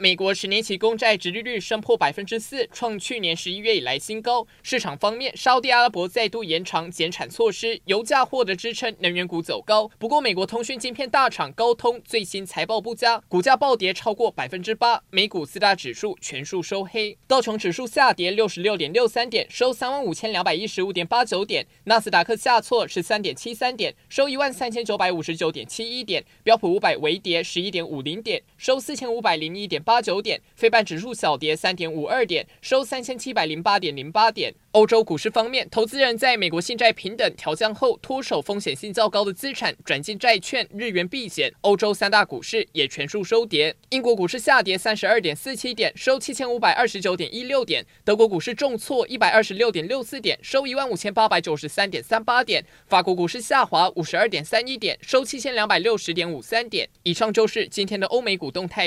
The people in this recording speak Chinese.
美国十年期公债殖利率升破百分之四，创去年十一月以来新高。市场方面，沙地阿拉伯再度延长减产措施，油价获得支撑，能源股走高。不过，美国通讯晶片大厂高通最新财报不佳，股价暴跌超过百分之八。美股四大指数全数收黑，道琼指数下跌六十六点六三点，收三万五千两百一十五点八九点；纳斯达克下挫十三点七三点，收一万三千九百五十九点七一点；标普五百微跌十一点五零点，收四千五百零一点。八九点，非半指数小跌三点五二点，收三千七百零八点零八点。欧洲股市方面，投资人在美国信贷平等调降后，脱手风险性较高的资产，转进债券、日元避险。欧洲三大股市也全数收跌。英国股市下跌三十二点四七点，收七千五百二十九点一六点。德国股市重挫一百二十六点六四点，收一万五千八百九十三点三八点。法国股市下滑五十二点三一点，收七千两百六十点五三点。以上就是今天的欧美股动态。